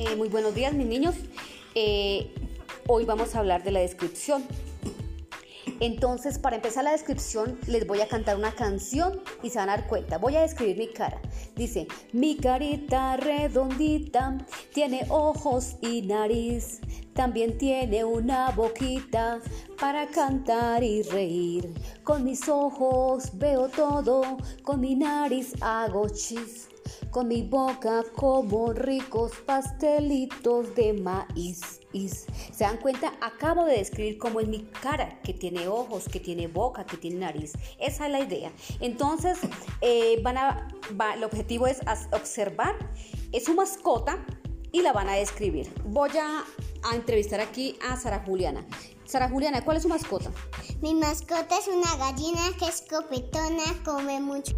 Eh, muy buenos días, mis niños. Eh, hoy vamos a hablar de la descripción. Entonces, para empezar la descripción, les voy a cantar una canción y se van a dar cuenta. Voy a describir mi cara. Dice, mi carita redondita tiene ojos y nariz. También tiene una boquita para cantar y reír. Con mis ojos veo todo, con mi nariz hago chis. Con mi boca como ricos pastelitos de maíz. ¿Se dan cuenta? Acabo de describir cómo es mi cara, que tiene ojos, que tiene boca, que tiene nariz. Esa es la idea. Entonces, eh, van a, el objetivo es observar es su mascota y la van a describir. Voy a, a entrevistar aquí a Sara Juliana. Sara Juliana, ¿cuál es su mascota? Mi mascota es una gallina que es copetona, come mucho.